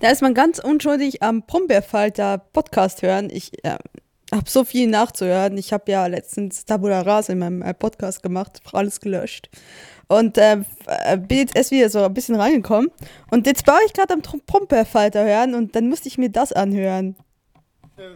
Da ist man ganz unschuldig am Brombeerfalter Podcast hören. Ich äh, habe so viel nachzuhören. Ich habe ja letztens Tabula Rasa in meinem äh, Podcast gemacht, alles gelöscht. Und äh, äh, bin jetzt erst wieder so ein bisschen reingekommen. Und jetzt war ich gerade am Brombeerfalter hören und dann musste ich mir das anhören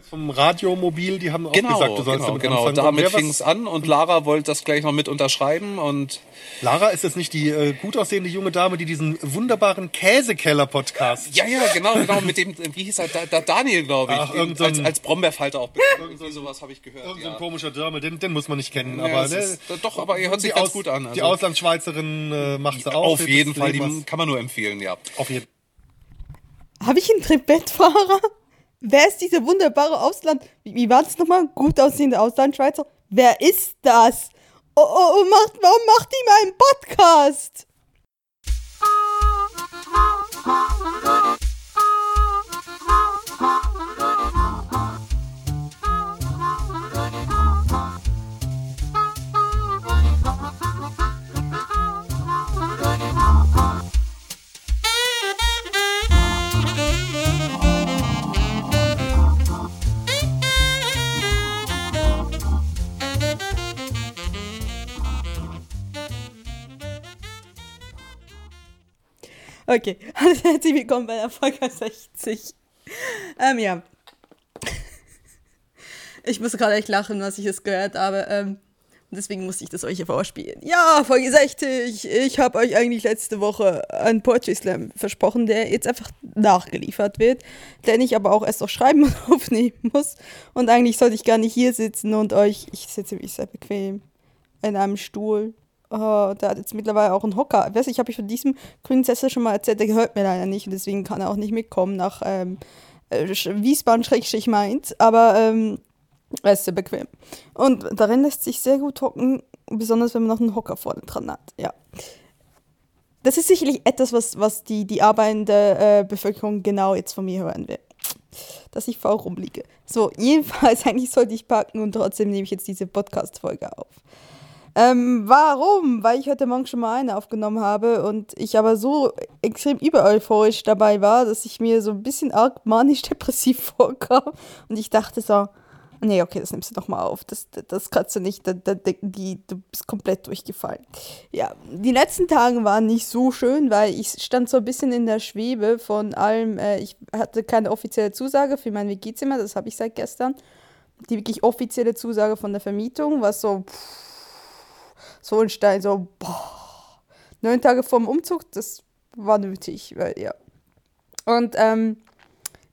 vom Radiomobil, die haben auch genau, gesagt, du sollst genau, damit genau. anfangen. Damit fing es an und Lara wollte das gleich noch mit unterschreiben und Lara ist jetzt nicht die äh, gut aussehende junge Dame, die diesen wunderbaren Käsekeller-Podcast. Ja, ja, genau, genau, mit dem, wie hieß er, da, da Daniel, glaube ich, Ach, den, irgend so als, als Brombeerfalter auch. Irgendwie sowas habe ich gehört. Irgend so ein Ja. komischer Dörmel, den, den muss man nicht kennen. Ja, aber ne, ist, doch, aber er hört sich die ganz Aus- gut an. Die also. Auslandsschweizerin äh, macht sie auch. Auf jeden Fall, die was- kann man nur empfehlen, ja. Auf jeden Habe ich einen Trittbettfahrer? Wer ist dieser wunderbare Ausland... Wie, wie war das nochmal? Gut aussehende Auslandschweizer? Wer ist das? Oh, oh, oh macht, warum macht die meinen Podcast? Okay, also herzlich willkommen bei der Folge 60. Ähm, ja. Ich muss gerade echt lachen, was ich es gehört habe. Ähm, deswegen musste ich das euch hier vorspielen. Ja, Folge 60. Ich habe euch eigentlich letzte Woche einen Poetry Slam versprochen, der jetzt einfach nachgeliefert wird, den ich aber auch erst noch schreiben und aufnehmen muss. Und eigentlich sollte ich gar nicht hier sitzen und euch, ich sitze mich sehr bequem in einem Stuhl. Oh, der hat jetzt mittlerweile auch einen Hocker. Weißt du, ich habe ich von diesem grünen Sessel schon mal erzählt, der gehört mir leider nicht und deswegen kann er auch nicht mitkommen nach ähm, äh, Wiesbaden-Mainz. Aber ähm, er ist sehr bequem. Und darin lässt sich sehr gut hocken, besonders wenn man noch einen Hocker vorne dran hat. Ja. Das ist sicherlich etwas, was, was die, die arbeitende äh, Bevölkerung genau jetzt von mir hören will. Dass ich faul rumliege. So, jedenfalls, eigentlich sollte ich packen und trotzdem nehme ich jetzt diese Podcast-Folge auf. Ähm, warum? Weil ich heute Morgen schon mal eine aufgenommen habe und ich aber so extrem übereuphorisch dabei war, dass ich mir so ein bisschen arg manisch-depressiv vorkam. Und ich dachte so, nee, okay, das nimmst du doch mal auf. Das, das, das kannst du nicht, da, da die, du bist komplett durchgefallen. Ja, die letzten Tage waren nicht so schön, weil ich stand so ein bisschen in der Schwebe von allem. Äh, ich hatte keine offizielle Zusage für mein WG-Zimmer, das habe ich seit gestern. Die wirklich offizielle Zusage von der Vermietung, was so... Pff, so ein Stein, so, boah. Neun Tage vorm Umzug, das war nötig, weil, ja. Und, ähm,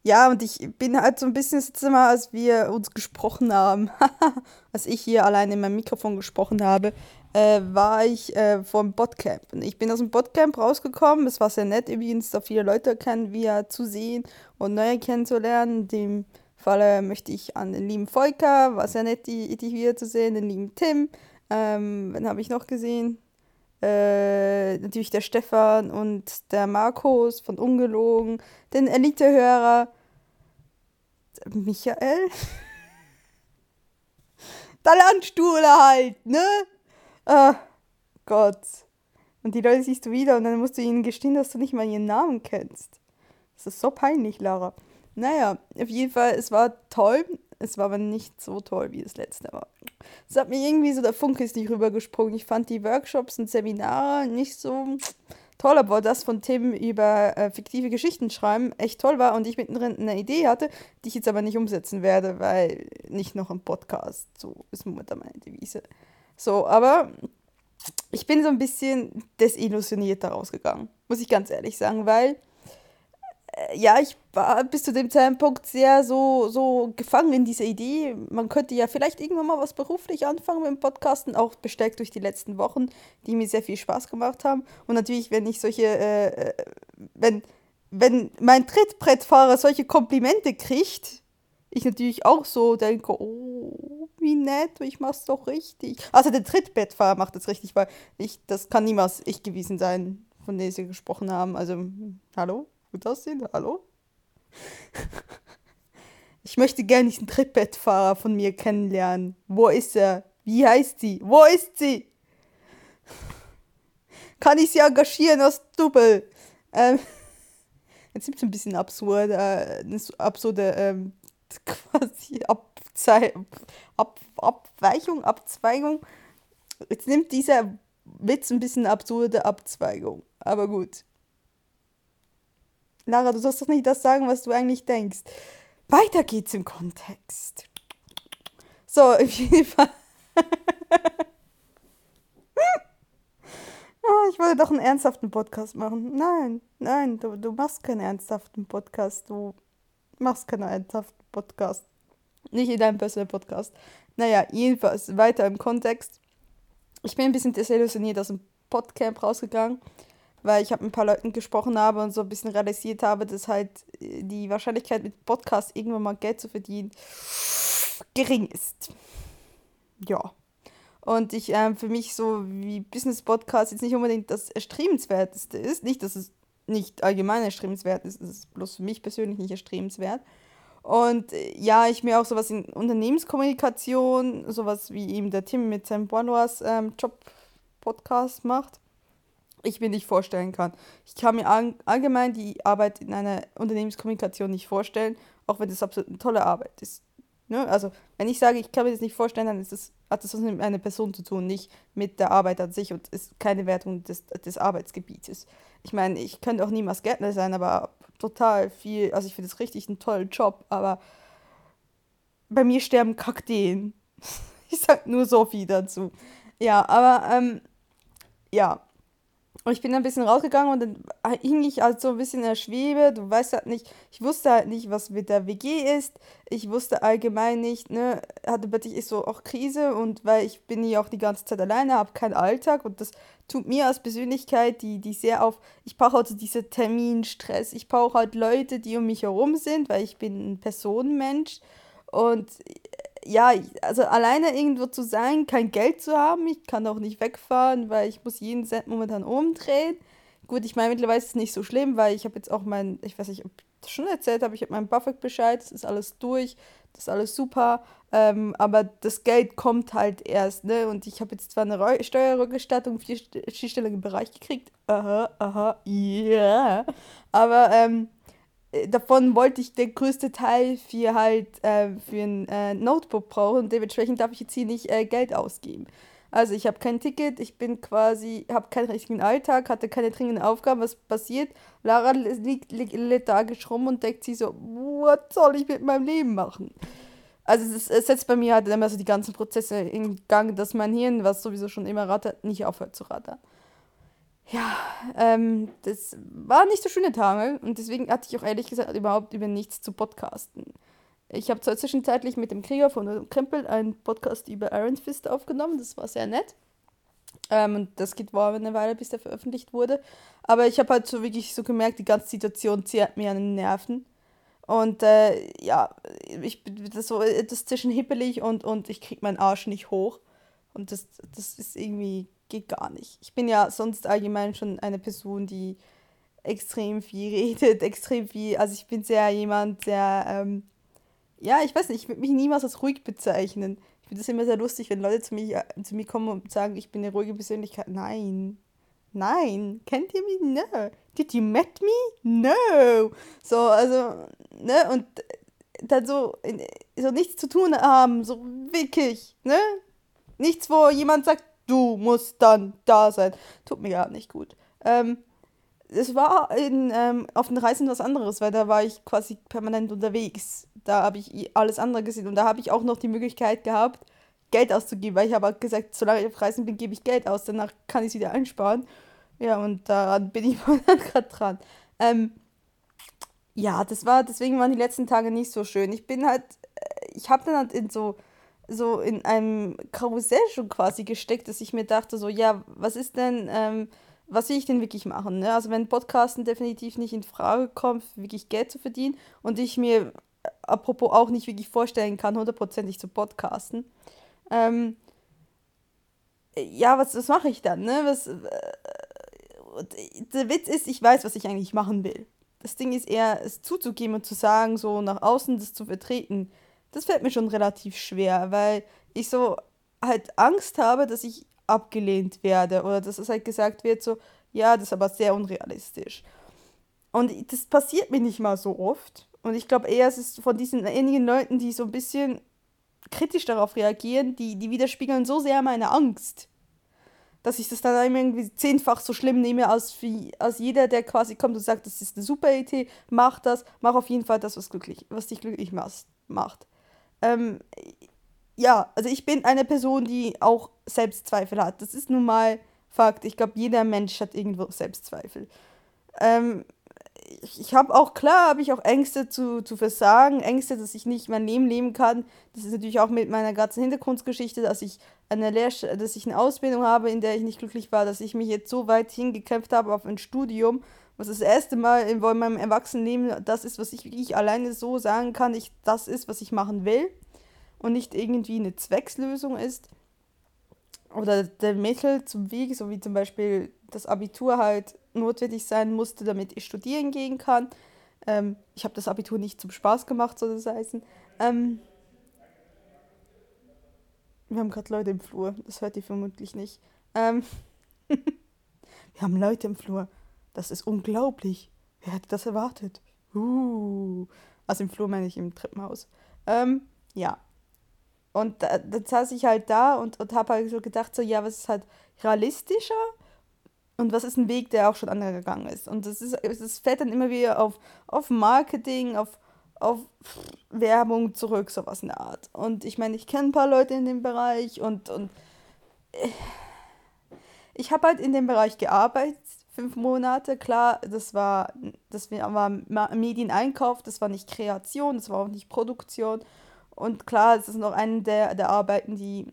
ja, und ich bin halt so ein bisschen das Zimmer, als wir uns gesprochen haben, als ich hier allein in meinem Mikrofon gesprochen habe, äh, war ich äh, vom Botcamp. Und ich bin aus dem Botcamp rausgekommen. Es war sehr nett, übrigens, da viele Leute kennen, wieder zu sehen und neue kennenzulernen. In dem Falle möchte ich an den lieben Volker, war sehr nett, dich wiederzusehen, den lieben Tim. Ähm, wen habe ich noch gesehen? Äh, natürlich der Stefan und der Markus von Ungelogen, den Elite-Hörer Michael. Der Landstuhler halt, ne? Ah, Gott. Und die Leute siehst du wieder und dann musst du ihnen gestehen, dass du nicht mal ihren Namen kennst. Das ist so peinlich, Lara. Naja, auf jeden Fall, es war toll. Es war aber nicht so toll, wie das letzte war. Es hat mir irgendwie so, der Funke ist nicht rübergesprungen. Ich fand die Workshops und Seminare nicht so toll, obwohl das von Themen über äh, fiktive Geschichten schreiben echt toll war und ich mittendrin eine Idee hatte, die ich jetzt aber nicht umsetzen werde, weil nicht noch im Podcast. So ist momentan meine Devise. So, aber ich bin so ein bisschen desillusioniert daraus gegangen, muss ich ganz ehrlich sagen, weil ja, ich war bis zu dem Zeitpunkt sehr so, so gefangen in dieser Idee. Man könnte ja vielleicht irgendwann mal was beruflich anfangen mit dem Podcasten, auch bestärkt durch die letzten Wochen, die mir sehr viel Spaß gemacht haben. Und natürlich, wenn ich solche, äh, äh, wenn, wenn mein Trittbrettfahrer solche Komplimente kriegt, ich natürlich auch so denke, oh, wie nett, ich mach's doch richtig. Also der Trittbettfahrer macht das richtig, weil ich, das kann niemals ich gewesen sein, von dem sie gesprochen haben. Also, hallo? Gut aussehen? Hallo? Ich möchte gerne diesen Trittbettfahrer von mir kennenlernen. Wo ist er? Wie heißt sie? Wo ist sie? Kann ich sie engagieren als Double? Ähm, jetzt gibt es ein bisschen absurd, äh, eine absurde ähm, quasi Abzei Ab Abweichung, Abzweigung. Jetzt nimmt dieser Witz ein bisschen absurde Abzweigung. Aber gut. Lara, du sollst doch nicht das sagen, was du eigentlich denkst. Weiter geht's im Kontext. So, auf jeden Fall. Ah, ich wollte doch einen ernsthaften Podcast machen. Nein, nein, du, du machst keinen ernsthaften Podcast. Du machst keinen ernsthaften Podcast. Nicht in deinem Personal Podcast. Naja, jedenfalls weiter im Kontext. Ich bin ein bisschen desillusioniert aus dem Podcamp rausgegangen, weil ich habe mit ein paar Leuten gesprochen habe und so ein bisschen realisiert habe, dass halt äh, die Wahrscheinlichkeit mit Podcast irgendwann mal Geld zu verdienen gering ist. Ja. Und ich ähm, für mich so wie Business Podcast jetzt nicht unbedingt das erstrebenswerteste ist. Nicht, dass es nicht allgemein erstrebenswert ist, es ist bloß für mich persönlich nicht erstrebenswert. Und äh, ja, ich mir auch sowas in Unternehmenskommunikation, sowas wie eben der Tim mit seinem Bonoas ähm, Job-Podcast macht, ich mir nicht vorstellen kann. Ich kann mir all, allgemein die Arbeit in einer Unternehmenskommunikation nicht vorstellen, auch wenn das absolut eine tolle Arbeit ist. Ne? Also, wenn ich sage, ich kann mir das nicht vorstellen, dann ist das, hat das was mit einer Person zu tun, nicht mit der Arbeit an sich und ist keine Wertung des, des Arbeitsgebietes. Ich meine, ich könnte auch niemals Gärtner sein, aber total viel, also ich finde es richtig einen tollen Job, aber bei mir sterben Kakteen. ich sag nur so viel dazu. Ja, aber ähm, ja, ich bin ein bisschen rausgegangen und dann hing ich halt so ein bisschen in der Schwebe. Du weißt halt nicht, ich wusste halt nicht, was mit der WG ist. Ich wusste allgemein nicht, ne, hatte plötzlich ist so auch Krise und weil ich bin hier auch die ganze Zeit alleine, habe keinen Alltag und das tut mir als Persönlichkeit, die, die sehr auf, ich brauche also diese Terminstress. Ich brauche halt Leute, die um mich herum sind, weil ich bin ein Personenmensch und ja, also alleine irgendwo zu sein, kein Geld zu haben, ich kann auch nicht wegfahren, weil ich muss jeden Cent momentan umdrehen. Gut, ich meine, mittlerweile ist es nicht so schlimm, weil ich habe jetzt auch mein, ich weiß nicht, ob ich das schon erzählt habe, ich habe meinen Buffett-Bescheid, das ist alles durch, das ist alles super, ähm, aber das Geld kommt halt erst, ne, und ich habe jetzt zwar eine Reu Steuerrückgestattung vier, vierstelligen Bereich gekriegt, aha, aha, ja, yeah. aber, ähm, äh, davon wollte ich den größte Teil für halt äh, für ein äh, Notebook brauchen und dementsprechend darf ich jetzt hier nicht äh, Geld ausgeben. Also ich habe kein Ticket, ich bin quasi, habe keinen richtigen Alltag, hatte keine dringenden Aufgaben. Was passiert? Lara liegt lethargisch rum und denkt sich so, was soll ich mit meinem Leben machen? Also es, es setzt bei mir halt immer so die ganzen Prozesse in Gang, dass mein Hirn, was sowieso schon immer rattert, nicht aufhört zu rattern ja, ähm, das war nicht so schöne Tage und deswegen hatte ich auch ehrlich gesagt überhaupt über nichts zu podcasten. Ich habe zwar zwischenzeitlich mit dem Krieger von Krempel einen Podcast über Iron Fist aufgenommen, das war sehr nett. Ähm, und das geht war eine Weile, bis der veröffentlicht wurde. Aber ich habe halt so wirklich so gemerkt, die ganze Situation zehrt mir an den Nerven. Und äh, ja, ich bin das so das zwischen hippelig und, und ich krieg meinen Arsch nicht hoch. Und das, das ist irgendwie geht gar nicht. Ich bin ja sonst allgemein schon eine Person, die extrem viel redet, extrem viel. Also ich bin sehr jemand, der, ähm, ja, ich weiß nicht, ich würde mich niemals als ruhig bezeichnen. Ich finde es immer sehr lustig, wenn Leute zu mir, äh, zu mir kommen und sagen, ich bin eine ruhige Persönlichkeit. Nein. Nein. Kennt ihr mich? No. Did you met me? No. So, also, ne, und dann so, so nichts zu tun haben, so wirklich, ne? Nichts, wo jemand sagt, du musst dann da sein. Tut mir gar nicht gut. Ähm, es war in, ähm, auf den Reisen was anderes, weil da war ich quasi permanent unterwegs. Da habe ich alles andere gesehen und da habe ich auch noch die Möglichkeit gehabt, Geld auszugeben, weil ich habe gesagt, solange ich auf Reisen bin, gebe ich Geld aus, danach kann ich es wieder einsparen. Ja, und daran bin ich gerade dran. Ähm, ja, das war, deswegen waren die letzten Tage nicht so schön. Ich bin halt, äh, ich habe dann halt in so so in einem Karussell schon quasi gesteckt, dass ich mir dachte, so, ja, was ist denn, ähm, was will ich denn wirklich machen? Ne? Also wenn Podcasten definitiv nicht in Frage kommt, wirklich Geld zu verdienen und ich mir äh, apropos auch nicht wirklich vorstellen kann, hundertprozentig zu podcasten, ähm, ja, was, was mache ich dann? Ne? Was, äh, der Witz ist, ich weiß, was ich eigentlich machen will. Das Ding ist eher, es zuzugeben und zu sagen, so nach außen das zu vertreten das fällt mir schon relativ schwer, weil ich so halt Angst habe, dass ich abgelehnt werde oder dass es halt gesagt wird, so, ja, das ist aber sehr unrealistisch. Und das passiert mir nicht mal so oft. Und ich glaube eher, es ist von diesen wenigen Leuten, die so ein bisschen kritisch darauf reagieren, die, die widerspiegeln so sehr meine Angst, dass ich das dann irgendwie zehnfach so schlimm nehme, als, wie, als jeder, der quasi kommt und sagt, das ist eine super Idee, mach das, mach auf jeden Fall das, was, glücklich, was dich glücklich macht. Ähm, ja, also ich bin eine Person, die auch Selbstzweifel hat. Das ist nun mal Fakt. Ich glaube, jeder Mensch hat irgendwo Selbstzweifel. Ähm, ich, ich habe auch, klar, habe ich auch Ängste zu, zu versagen, Ängste, dass ich nicht mein Leben leben kann. Das ist natürlich auch mit meiner ganzen Hintergrundgeschichte, dass ich eine Lehrst dass ich eine Ausbildung habe, in der ich nicht glücklich war, dass ich mich jetzt so weit hingekämpft habe auf ein Studium, was das erste Mal in meinem Erwachsenenleben das ist, was ich wirklich alleine so sagen kann, ich, das ist, was ich machen will und nicht irgendwie eine Zweckslösung ist oder der Mittel zum Weg, so wie zum Beispiel das Abitur halt notwendig sein musste, damit ich studieren gehen kann. Ähm, ich habe das Abitur nicht zum Spaß gemacht, soll das heißen. Ähm, wir haben gerade Leute im Flur, das hört ihr vermutlich nicht. Ähm, wir haben Leute im Flur. Das ist unglaublich. Wer hätte das erwartet? Uh. Also im Flur meine ich im Treppenhaus. Ähm, ja. Und da, dann saß ich halt da und, und habe halt so gedacht, so, ja, was ist halt realistischer und was ist ein Weg, der auch schon andere gegangen ist. Und das, ist, das fällt dann immer wieder auf, auf Marketing, auf, auf Werbung zurück, sowas in der Art. Und ich meine, ich kenne ein paar Leute in dem Bereich und, und äh, ich habe halt in dem Bereich gearbeitet, fünf Monate. Klar, das war, das war Medieneinkauf, das war nicht Kreation, das war auch nicht Produktion. Und klar, es ist noch eine der, der Arbeiten, die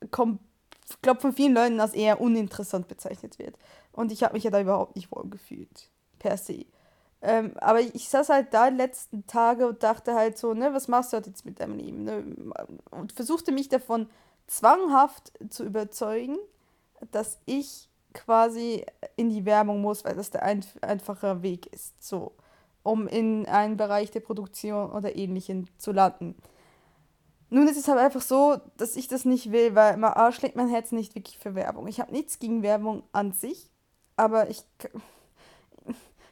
ich glaube, von vielen Leuten als eher uninteressant bezeichnet wird. Und ich habe mich ja da überhaupt nicht wohl gefühlt, per se. Ähm, aber ich saß halt da die letzten Tage und dachte halt so, ne, was machst du halt jetzt mit deinem Leben? Ne? Und versuchte mich davon zwanghaft zu überzeugen, dass ich quasi in die Werbung muss, weil das der ein einfache Weg ist, so, um in einen Bereich der Produktion oder ähnlichem zu landen. Nun ist es halt einfach so, dass ich das nicht will, weil A schlägt mein Herz nicht wirklich für Werbung. Ich habe nichts gegen Werbung an sich, aber ich,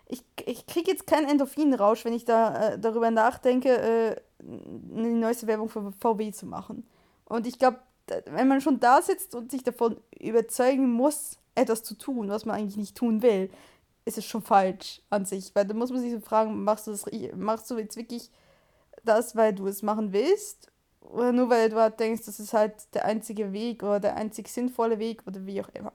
ich, ich kriege jetzt keinen Endorphinrausch, wenn ich da äh, darüber nachdenke, äh, eine neueste Werbung für VW zu machen. Und ich glaube, wenn man schon da sitzt und sich davon überzeugen muss, etwas zu tun, was man eigentlich nicht tun will, ist es schon falsch an sich. Weil da muss man sich so fragen, machst du das machst du jetzt wirklich das, weil du es machen willst? Oder nur weil du halt denkst, das ist halt der einzige Weg oder der einzig sinnvolle Weg oder wie auch immer.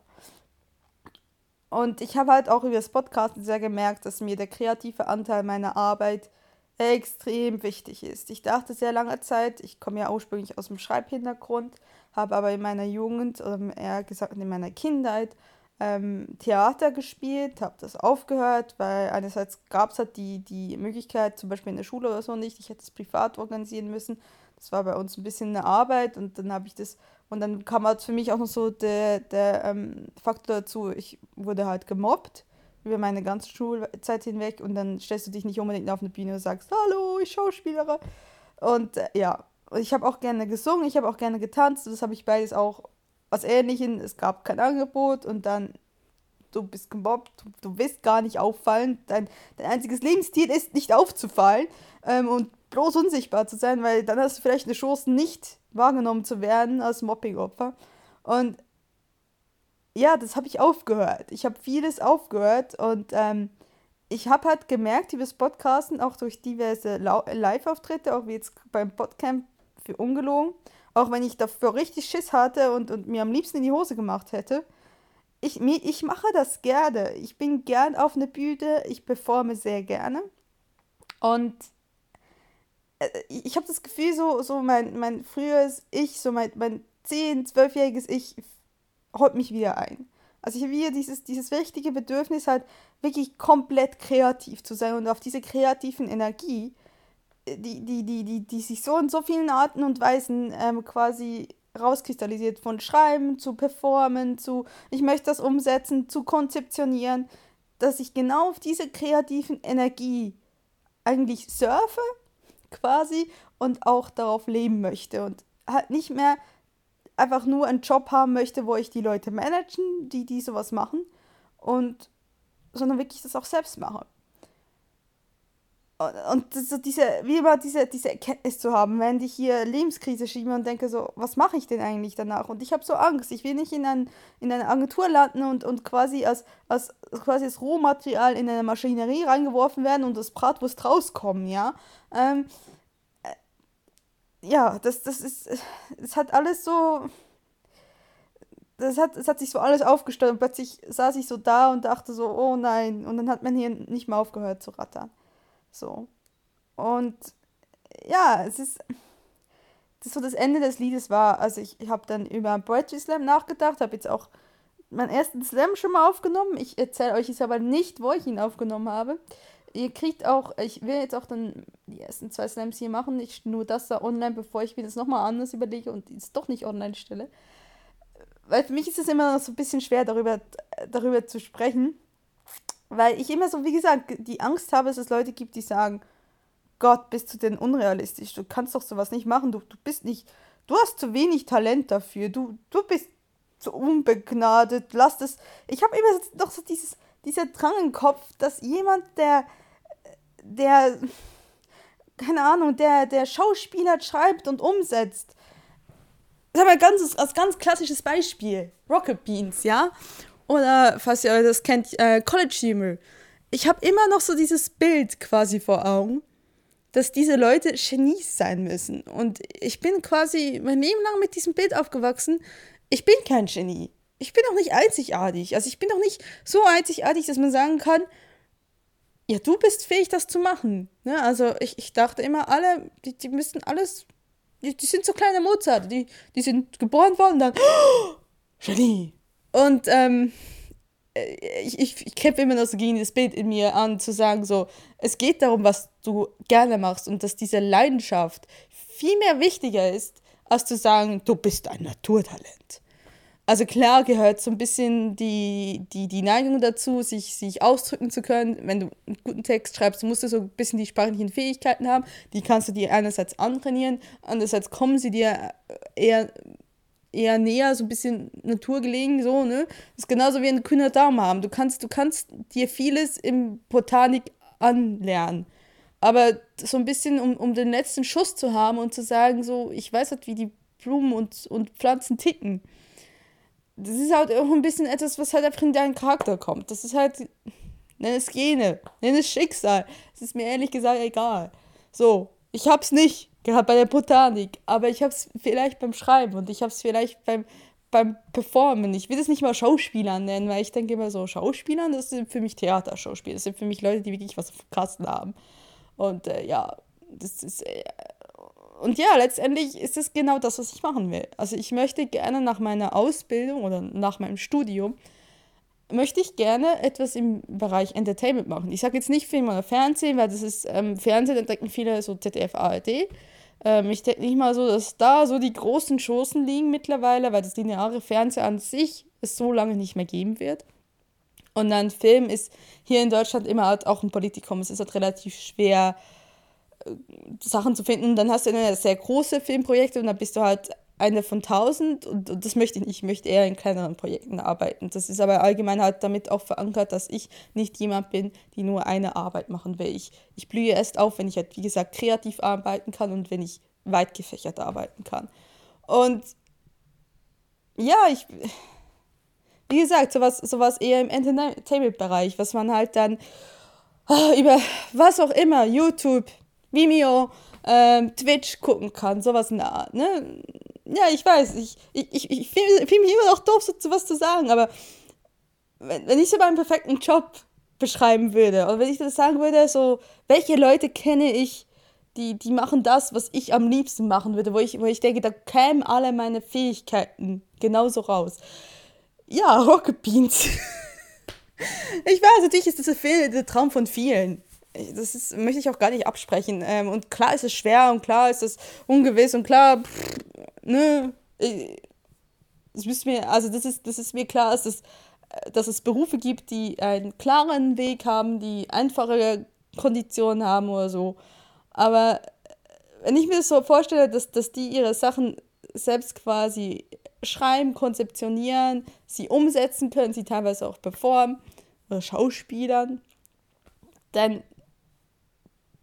Und ich habe halt auch über das Podcasten sehr gemerkt, dass mir der kreative Anteil meiner Arbeit extrem wichtig ist. Ich dachte sehr lange Zeit, ich komme ja ursprünglich aus dem Schreibhintergrund, habe aber in meiner Jugend, oder eher gesagt in meiner Kindheit, ähm, Theater gespielt, habe das aufgehört, weil einerseits gab es halt die, die Möglichkeit, zum Beispiel in der Schule oder so nicht, ich hätte es privat organisieren müssen. Das war bei uns ein bisschen eine Arbeit und dann habe ich das, und dann kam halt für mich auch noch so der, der ähm, Faktor dazu, ich wurde halt gemobbt über meine ganze Schulzeit hinweg und dann stellst du dich nicht unbedingt auf eine Bühne und sagst, hallo, ich Schauspielere. Und äh, ja, ich habe auch gerne gesungen, ich habe auch gerne getanzt, das habe ich beides auch was Ähnliches, es gab kein Angebot und dann du bist gemobbt, du, du willst gar nicht auffallen, dein, dein einziges Lebensstil ist nicht aufzufallen ähm, und bloß unsichtbar zu sein, weil dann hast du vielleicht eine Chance, nicht wahrgenommen zu werden als Mobbing-Opfer. Und ja, das habe ich aufgehört. Ich habe vieles aufgehört und ähm, ich habe halt gemerkt, über das Podcasten, auch durch diverse Live-Auftritte, auch wie jetzt beim Podcamp für ungelogen, auch wenn ich dafür richtig Schiss hatte und, und mir am liebsten in die Hose gemacht hätte, ich, ich mache das gerne. Ich bin gern auf einer Bühne, ich performe sehr gerne. Und äh, ich habe das Gefühl, so, so mein, mein früheres Ich, so mein, mein 10-, 12-jähriges Ich holt mich wieder ein. Also ich habe wieder dieses, dieses wichtige Bedürfnis, halt wirklich komplett kreativ zu sein und auf diese kreativen Energie, die, die, die, die, die sich so in so vielen Arten und Weisen ähm, quasi rauskristallisiert, von Schreiben zu Performen, zu ich möchte das umsetzen, zu konzeptionieren, dass ich genau auf diese kreativen Energie eigentlich surfe quasi und auch darauf leben möchte und halt nicht mehr einfach nur einen Job haben möchte, wo ich die Leute managen, die die sowas machen und sondern wirklich das auch selbst mache. und so diese, wie immer diese, diese Erkenntnis zu haben, wenn ich hier Lebenskrise schiebe und denke so, was mache ich denn eigentlich danach? Und ich habe so Angst, ich will nicht in, ein, in eine Agentur landen und, und quasi als, als quasi als Rohmaterial in eine Maschinerie reingeworfen werden und das Bratwurst rauskommen, ja. Ähm, äh, ja, das, das ist, es hat alles so, das hat, es hat sich so alles aufgestellt und plötzlich saß ich so da und dachte so, oh nein, und dann hat man hier nicht mehr aufgehört zu rattern. So. Und ja, es ist. Das so das Ende des Liedes war. Also ich, ich habe dann über Poetry Slam nachgedacht, habe jetzt auch meinen ersten Slam schon mal aufgenommen. Ich erzähle euch jetzt aber nicht, wo ich ihn aufgenommen habe. Ihr kriegt auch, ich will jetzt auch dann die ersten zwei Slams hier machen, nicht nur das da online, bevor ich mir das nochmal anders überlege und es doch nicht online stelle. Weil für mich ist es immer noch so ein bisschen schwer, darüber, darüber zu sprechen. Weil ich immer so, wie gesagt, die Angst habe, dass es Leute gibt, die sagen, Gott, bist du denn unrealistisch? Du kannst doch sowas nicht machen. Du, du bist nicht, du hast zu wenig Talent dafür. Du, du bist zu unbegnadet. Lass das. Ich habe immer noch so dieses, dieser Drang im Kopf, dass jemand, der, der, keine Ahnung, der, der Schauspieler schreibt und umsetzt. Sag mal, ganz, als ganz klassisches Beispiel. Rocket Beans, ja? Oder, falls ihr das kennt, äh, College Humor. Ich habe immer noch so dieses Bild quasi vor Augen, dass diese Leute Genies sein müssen. Und ich bin quasi mein Leben lang mit diesem Bild aufgewachsen. Ich bin kein Genie. Ich bin auch nicht einzigartig. Also ich bin auch nicht so einzigartig, dass man sagen kann, ja, du bist fähig, das zu machen. Ne? Also ich, ich dachte immer, alle, die, die müssten alles, die, die sind so kleine Mozart, die, die sind geboren worden dann, oh, Genie, und ähm, ich, ich, ich kämpfe immer noch so gegen das Bild in mir an, zu sagen, so, es geht darum, was du gerne machst und dass diese Leidenschaft viel mehr wichtiger ist, als zu sagen, du bist ein Naturtalent. Also klar gehört so ein bisschen die, die, die Neigung dazu, sich, sich ausdrücken zu können. Wenn du einen guten Text schreibst, musst du so ein bisschen die sprachlichen Fähigkeiten haben. Die kannst du dir einerseits antrainieren, andererseits kommen sie dir eher eher näher, so ein bisschen naturgelegen, so, ne? Das ist genauso wie ein grüner Daumen haben. Du kannst, du kannst dir vieles im Botanik anlernen. Aber so ein bisschen, um, um den letzten Schuss zu haben und zu sagen, so, ich weiß halt, wie die Blumen und, und Pflanzen ticken. Das ist halt auch ein bisschen etwas, was halt einfach in deinen Charakter kommt. Das ist halt, nenn es Gene, nenn es Schicksal. Es ist mir ehrlich gesagt egal. So, ich hab's nicht gehabt bei der Botanik, aber ich habe es vielleicht beim Schreiben und ich habe es vielleicht beim, beim Performen. Ich will es nicht mal Schauspielern nennen, weil ich denke immer so, Schauspielern, das sind für mich Theaterschauspieler. Das sind für mich Leute, die wirklich was auf Kasten haben. Und äh, ja, das ist. Äh, und ja, letztendlich ist es genau das, was ich machen will. Also ich möchte gerne nach meiner Ausbildung oder nach meinem Studium möchte ich gerne etwas im Bereich Entertainment machen. Ich sage jetzt nicht Film oder Fernsehen, weil das ist ähm, Fernsehen, da denken viele so ZDF, ARD. Ähm, ich denke nicht mal so, dass da so die großen Chancen liegen mittlerweile, weil das lineare Fernsehen an sich es so lange nicht mehr geben wird. Und dann Film ist hier in Deutschland immer halt auch ein Politikum. Es ist halt relativ schwer, Sachen zu finden. Dann hast du eine sehr große Filmprojekte und dann bist du halt eine von tausend und, und, das möchte ich nicht. Ich möchte eher in kleineren Projekten arbeiten. Das ist aber allgemein halt damit auch verankert, dass ich nicht jemand bin, die nur eine Arbeit machen will. Ich, ich blühe erst auf, wenn ich halt, wie gesagt, kreativ arbeiten kann und wenn ich weit gefächert arbeiten kann. Und ja, ich, wie gesagt, sowas, sowas eher im Entertainment-Bereich, was man halt dann oh, über was auch immer, YouTube, Vimeo, ähm, Twitch gucken kann, sowas in der Art. Ne? ja, ich weiß, ich, ich, ich, ich fühle mich immer noch doof, so was zu sagen, aber wenn, wenn ich so meinen perfekten Job beschreiben würde, oder wenn ich das sagen würde, so, welche Leute kenne ich, die, die machen das, was ich am liebsten machen würde, wo ich, wo ich denke, da kämen alle meine Fähigkeiten genauso raus. Ja, Rocket Beans. ich weiß, natürlich ist das der Traum von vielen. Das ist, möchte ich auch gar nicht absprechen. Ähm, und klar ist es schwer und klar ist es ungewiss und klar, pff, ne, das ist mir, also das ist, das ist mir klar, dass es, dass es Berufe gibt, die einen klaren Weg haben, die einfache Konditionen haben oder so. Aber wenn ich mir das so vorstelle, dass, dass die ihre Sachen selbst quasi schreiben, konzeptionieren, sie umsetzen können, sie teilweise auch performen oder Schauspielern, dann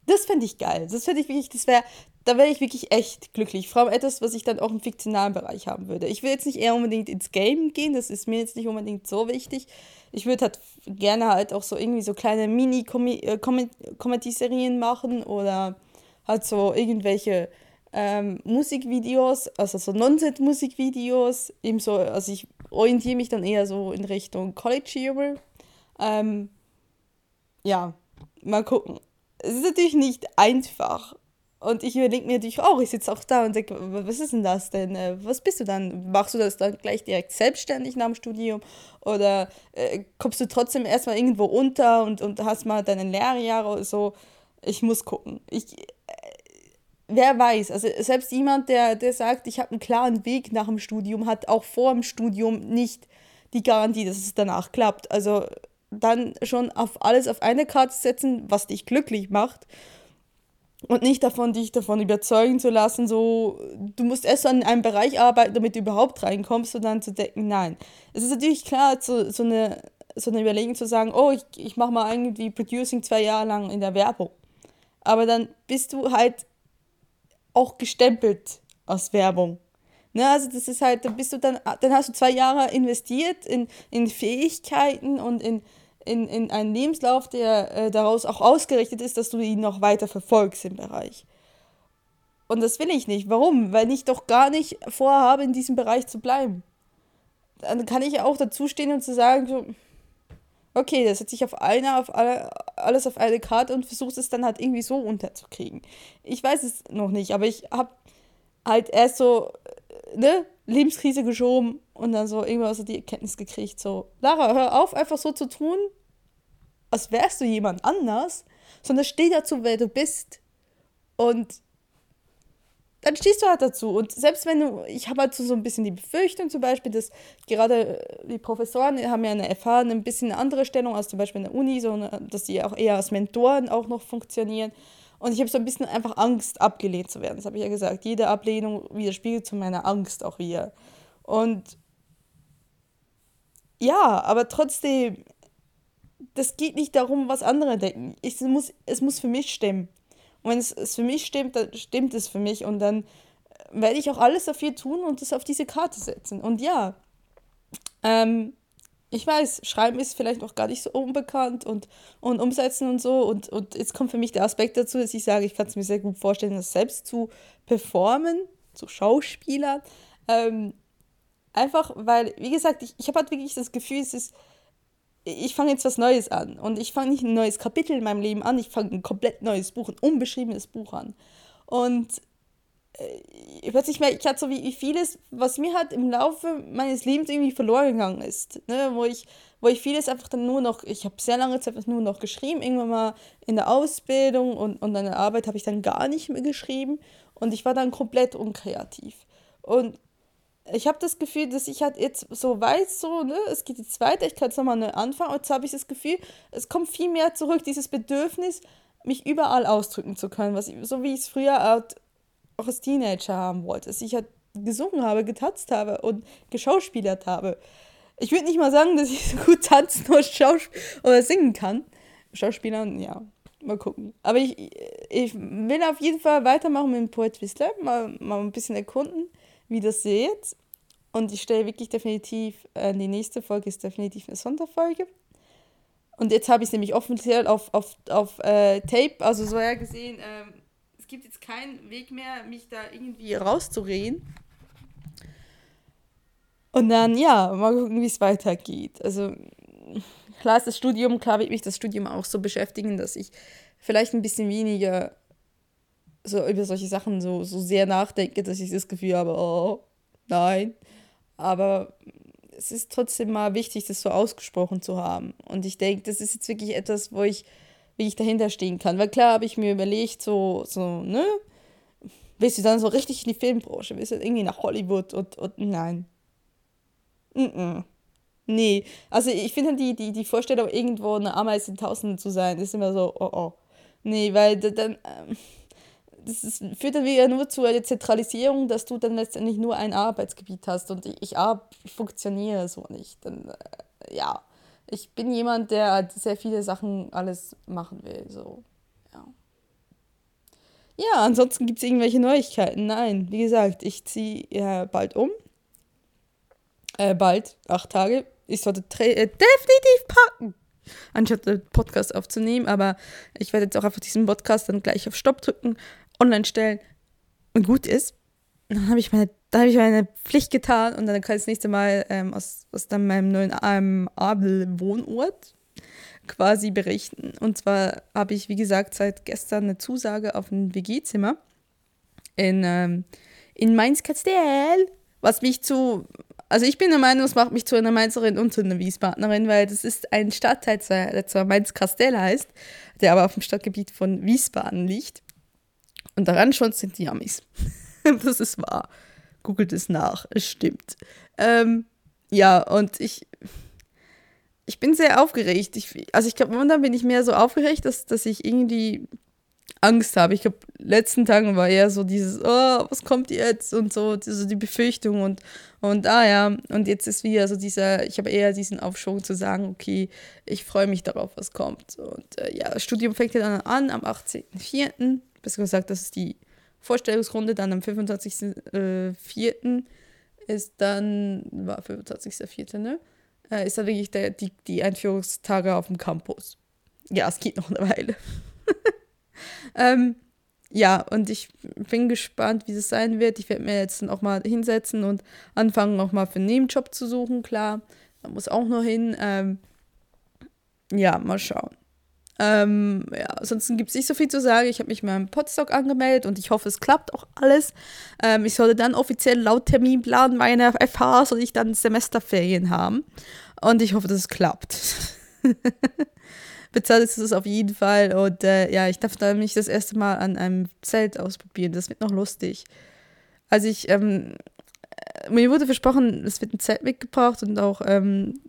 Das fände ich geil. Das fände ich wirklich, das wäre, da wäre ich wirklich echt glücklich. Vor allem etwas, was ich dann auch im fiktionalen Bereich haben würde. Ich will jetzt nicht eher unbedingt ins Game gehen, das ist mir jetzt nicht unbedingt so wichtig. Ich würde halt gerne halt auch so irgendwie so kleine Mini-Comedy-Serien machen oder halt so irgendwelche ähm, Musikvideos, also so Nonsense-Musikvideos, so, also ich orientiere mich dann eher so in Richtung College-Humor. Ähm, ja, mal gucken es ist natürlich nicht einfach. Und ich überlege mir natürlich auch, ich sitze auch da und denke, was ist denn das denn? Äh, was bist du dann? Machst du das dann gleich direkt selbstständig nach dem Studium? Oder äh, kommst du trotzdem erstmal irgendwo unter und, und hast mal deine Lehrjahre oder so? Ich muss gucken. Ich, äh, wer weiß, also selbst jemand, der, der sagt, ich habe einen klaren Weg nach dem Studium, hat auch vor dem Studium nicht die Garantie, dass es danach klappt. Also dann schon auf alles auf eine Karte setzen, was dich glücklich macht. Und nicht davon, dich davon überzeugen zu lassen, so, du musst erst an einem Bereich arbeiten, damit du überhaupt reinkommst und dann zu denken, nein. Es ist natürlich klar, so, so, eine, so eine Überlegung zu sagen, oh, ich, ich mache mal irgendwie Producing zwei Jahre lang in der Werbung. Aber dann bist du halt auch gestempelt aus Werbung. Ne, also das ist halt, dann bist du dann, dann hast du zwei Jahre investiert in, in Fähigkeiten und in, in, in einen Lebenslauf, der äh, daraus auch ausgerichtet ist, dass du ihn noch weiter verfolgst im Bereich. Und das will ich nicht. Warum? Weil ich doch gar nicht vorhabe, in diesem Bereich zu bleiben. Dann kann ich auch dazu stehen und zu sagen, so, okay, das setze ich auf eine, auf alle, alles auf eine Karte und versuche es dann halt irgendwie so unterzukriegen. Ich weiß es noch nicht, aber ich habe halt erst so, äh, ne, Lebenskrise geschoben und dann so irgendwann so die Erkenntnis gekriegt, so, Lara, hör auf, einfach so zu tun, als wärst du jemand anders, sondern steh dazu, wer du bist. Und dann stehst du halt dazu. Und selbst wenn du, ich habe halt so, ein bisschen die Befürchtung zum Beispiel, dass gerade äh, die Professoren haben ja eine FH ein bisschen eine andere Stellung als zum Beispiel in der Uni, so eine, dass sie auch eher als Mentoren auch noch funktionieren. Und ich habe so ein bisschen einfach Angst, abgelehnt zu werden. Das habe ich ja gesagt. Jede Ablehnung widerspiegelt zu meiner Angst auch wieder. Und ja, aber trotzdem, das geht nicht darum, was andere denken. Ich, es, muss, es muss für mich stimmen. Und wenn es, es für mich stimmt, dann stimmt es für mich. Und dann werde ich auch alles dafür tun und es auf diese Karte setzen. Und ja, ähm, ich weiß, Schreiben ist vielleicht noch gar nicht so unbekannt und, und Umsetzen und so. Und, und jetzt kommt für mich der Aspekt dazu, dass ich sage, ich kann es mir sehr gut vorstellen, das selbst zu performen, zu Schauspielern. Ähm, Einfach weil, wie gesagt, ich, ich habe halt wirklich das Gefühl, es ist, ich fange jetzt was Neues an. Und ich fange nicht ein neues Kapitel in meinem Leben an, ich fange ein komplett neues Buch, ein unbeschriebenes Buch an. Und äh, plötzlich merke ich halt so, wie, wie vieles, was mir halt im Laufe meines Lebens irgendwie verloren gegangen ist. Ne? Wo, ich, wo ich vieles einfach dann nur noch, ich habe sehr lange Zeit nur noch geschrieben, irgendwann mal in der Ausbildung und, und an der Arbeit habe ich dann gar nicht mehr geschrieben und ich war dann komplett unkreativ. Und ich habe das Gefühl, dass ich halt jetzt so weiß, so, ne, es geht jetzt weiter, ich kann jetzt nochmal neu anfangen. Und jetzt habe ich das Gefühl, es kommt viel mehr zurück, dieses Bedürfnis, mich überall ausdrücken zu können, was ich, so wie ich es früher halt auch als Teenager haben wollte. Dass ich halt gesungen habe, getanzt habe und geschauspielert habe. Ich würde nicht mal sagen, dass ich so gut tanzen oder, Schausp oder singen kann. Schauspielern, ja, mal gucken. Aber ich, ich will auf jeden Fall weitermachen mit dem Poetry Slam, mal, mal ein bisschen erkunden wie das seht. Und ich stelle wirklich definitiv, äh, die nächste Folge ist definitiv eine Sonderfolge. Und jetzt habe ich es nämlich offiziell auf, auf, auf äh, Tape, also so ja gesehen, äh, es gibt jetzt keinen Weg mehr, mich da irgendwie rauszureden. Und dann, ja, mal gucken, wie es weitergeht. Also, klar ist das Studium, klar wird mich das Studium auch so beschäftigen, dass ich vielleicht ein bisschen weniger so über solche Sachen so, so sehr nachdenke, dass ich das Gefühl habe, oh, nein. Aber es ist trotzdem mal wichtig, das so ausgesprochen zu haben. Und ich denke, das ist jetzt wirklich etwas, wo ich, wie ich dahinter stehen kann. Weil klar habe ich mir überlegt, so, so, ne? Willst du dann so richtig in die Filmbranche? Willst du irgendwie nach Hollywood und, und nein. Mm -mm. Nee, also ich finde die, die, die Vorstellung, irgendwo eine Ameise in Tausenden zu sein, ist immer so, oh oh. Nee, weil dann, ähm, das führt dann wieder nur zu einer Zentralisierung, dass du dann letztendlich nur ein Arbeitsgebiet hast und ich, ich, ich funktioniere so nicht. Dann, äh, ja, ich bin jemand, der sehr viele Sachen alles machen will. So, ja. ja, ansonsten gibt es irgendwelche Neuigkeiten. Nein, wie gesagt, ich ziehe ja bald um. Äh, bald, acht Tage. Ich sollte äh, definitiv packen, anstatt den Podcast aufzunehmen. Aber ich werde jetzt auch einfach diesen Podcast dann gleich auf Stopp drücken, online stellen und gut ist. Dann habe ich meine, ich meine Pflicht getan und dann kann ich das nächste Mal ähm, aus, aus dann meinem neuen ähm, Abel-Wohnort quasi berichten. Und zwar habe ich, wie gesagt, seit gestern eine Zusage auf ein WG-Zimmer in, ähm, in Mainz-Kastell, was mich zu, also ich bin der Meinung, es macht mich zu einer Mainzerin und zu einer Wiesbadenerin, weil das ist ein Stadtteil, der zwar Mainz-Kastell heißt, der aber auf dem Stadtgebiet von Wiesbaden liegt. Und daran schon sind die Amis. das ist wahr. Googelt es nach, es stimmt. Ähm, ja, und ich, ich bin sehr aufgeregt. Ich, also ich glaube, momentan bin ich mehr so aufgeregt, dass, dass ich irgendwie Angst habe. Ich glaube, letzten Tagen war eher so dieses, oh, was kommt jetzt und so, so die Befürchtung und, und ah ja, und jetzt ist wieder so dieser, ich habe eher diesen Aufschwung zu sagen, okay, ich freue mich darauf, was kommt. Und äh, ja, das Studium fängt ja dann an am 18.04. Besser gesagt, das ist die Vorstellungsrunde, dann am 25.04. Äh, ist dann, war 25.04., ne? äh, ist dann wirklich der, die, die Einführungstage auf dem Campus. Ja, es geht noch eine Weile. ähm, ja, und ich bin gespannt, wie es sein wird. Ich werde mir jetzt dann auch mal hinsetzen und anfangen, auch mal für einen Nebenjob zu suchen, klar. Da muss auch noch hin. Ähm, ja, mal schauen. Ähm, ja, ansonsten gibt es nicht so viel zu sagen. Ich habe mich mal im Podstock angemeldet und ich hoffe, es klappt auch alles. Ähm, ich sollte dann offiziell laut Terminplan meiner FH, soll ich dann Semesterferien haben. Und ich hoffe, dass es klappt. Bezahlt ist es auf jeden Fall. Und äh, ja, ich darf da mich das erste Mal an einem Zelt ausprobieren. Das wird noch lustig. Also ich, ähm, äh, mir wurde versprochen, es wird ein Zelt mitgebracht und auch ähm,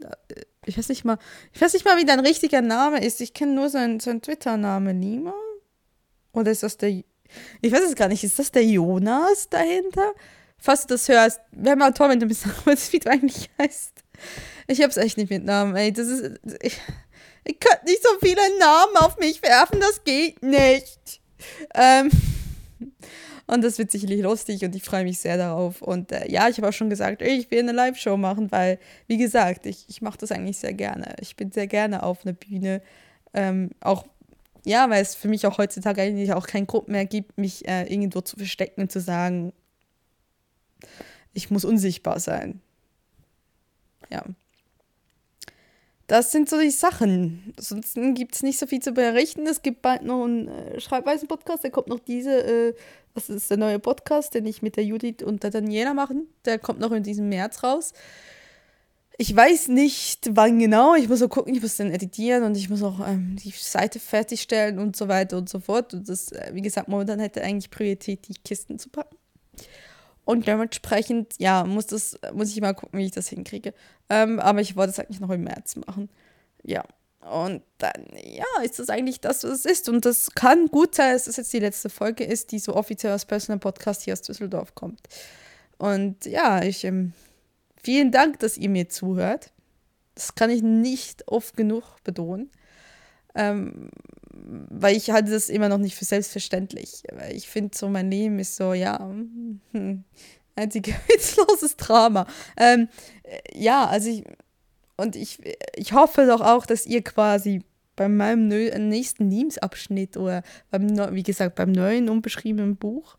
ich weiß nicht mal, ich weiß nicht mal, wie dein richtiger Name ist. Ich kenne nur seinen, seinen Twitter-Name. Lima? Oder ist das der, ich weiß es gar nicht, ist das der Jonas dahinter? Falls du das hörst, wäre mal toll, wenn du sagen würdest, wie du eigentlich heißt. Ich hab's echt nicht mit Namen, ey. Das ist, ich, ich könnte nicht so viele Namen auf mich werfen, das geht nicht. Ähm, und das wird sicherlich lustig und ich freue mich sehr darauf. Und äh, ja, ich habe auch schon gesagt, ich will eine Live-Show machen, weil, wie gesagt, ich, ich mache das eigentlich sehr gerne. Ich bin sehr gerne auf einer Bühne. Ähm, auch, ja, weil es für mich auch heutzutage eigentlich auch keinen Grund mehr gibt, mich äh, irgendwo zu verstecken und zu sagen, ich muss unsichtbar sein. Ja. Das sind so die Sachen. Ansonsten gibt es nicht so viel zu berichten. Es gibt bald noch einen äh, Schreibweisen-Podcast. Da kommt noch diese äh, das ist der neue Podcast, den ich mit der Judith und der Daniela machen. Der kommt noch in diesem März raus. Ich weiß nicht, wann genau. Ich muss auch gucken, ich muss den editieren und ich muss auch ähm, die Seite fertigstellen und so weiter und so fort. Und das, äh, wie gesagt, momentan hätte eigentlich Priorität, die Kisten zu packen. Und dementsprechend, ja, muss, das, muss ich mal gucken, wie ich das hinkriege. Ähm, aber ich wollte es eigentlich noch im März machen. Ja. Und dann, ja, ist das eigentlich das, was es ist. Und das kann gut sein, dass es jetzt die letzte Folge ist, die so offiziell als Personal Podcast hier aus Düsseldorf kommt. Und ja, ich, ähm, vielen Dank, dass ihr mir zuhört. Das kann ich nicht oft genug betonen. Ähm, weil ich halte das immer noch nicht für selbstverständlich. Ich finde, so mein Leben ist so, ja, hm, einzig witzloses Drama. Ähm, äh, ja, also ich, und ich, ich hoffe doch auch, dass ihr quasi bei meinem nächsten Lebensabschnitt oder beim, wie gesagt, beim neuen unbeschriebenen Buch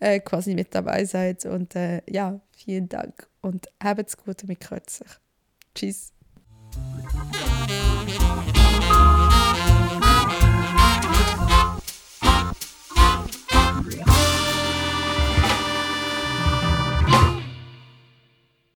äh, quasi mit dabei seid. Und äh, ja, vielen Dank und habt's gut mit Kreuzer. Tschüss.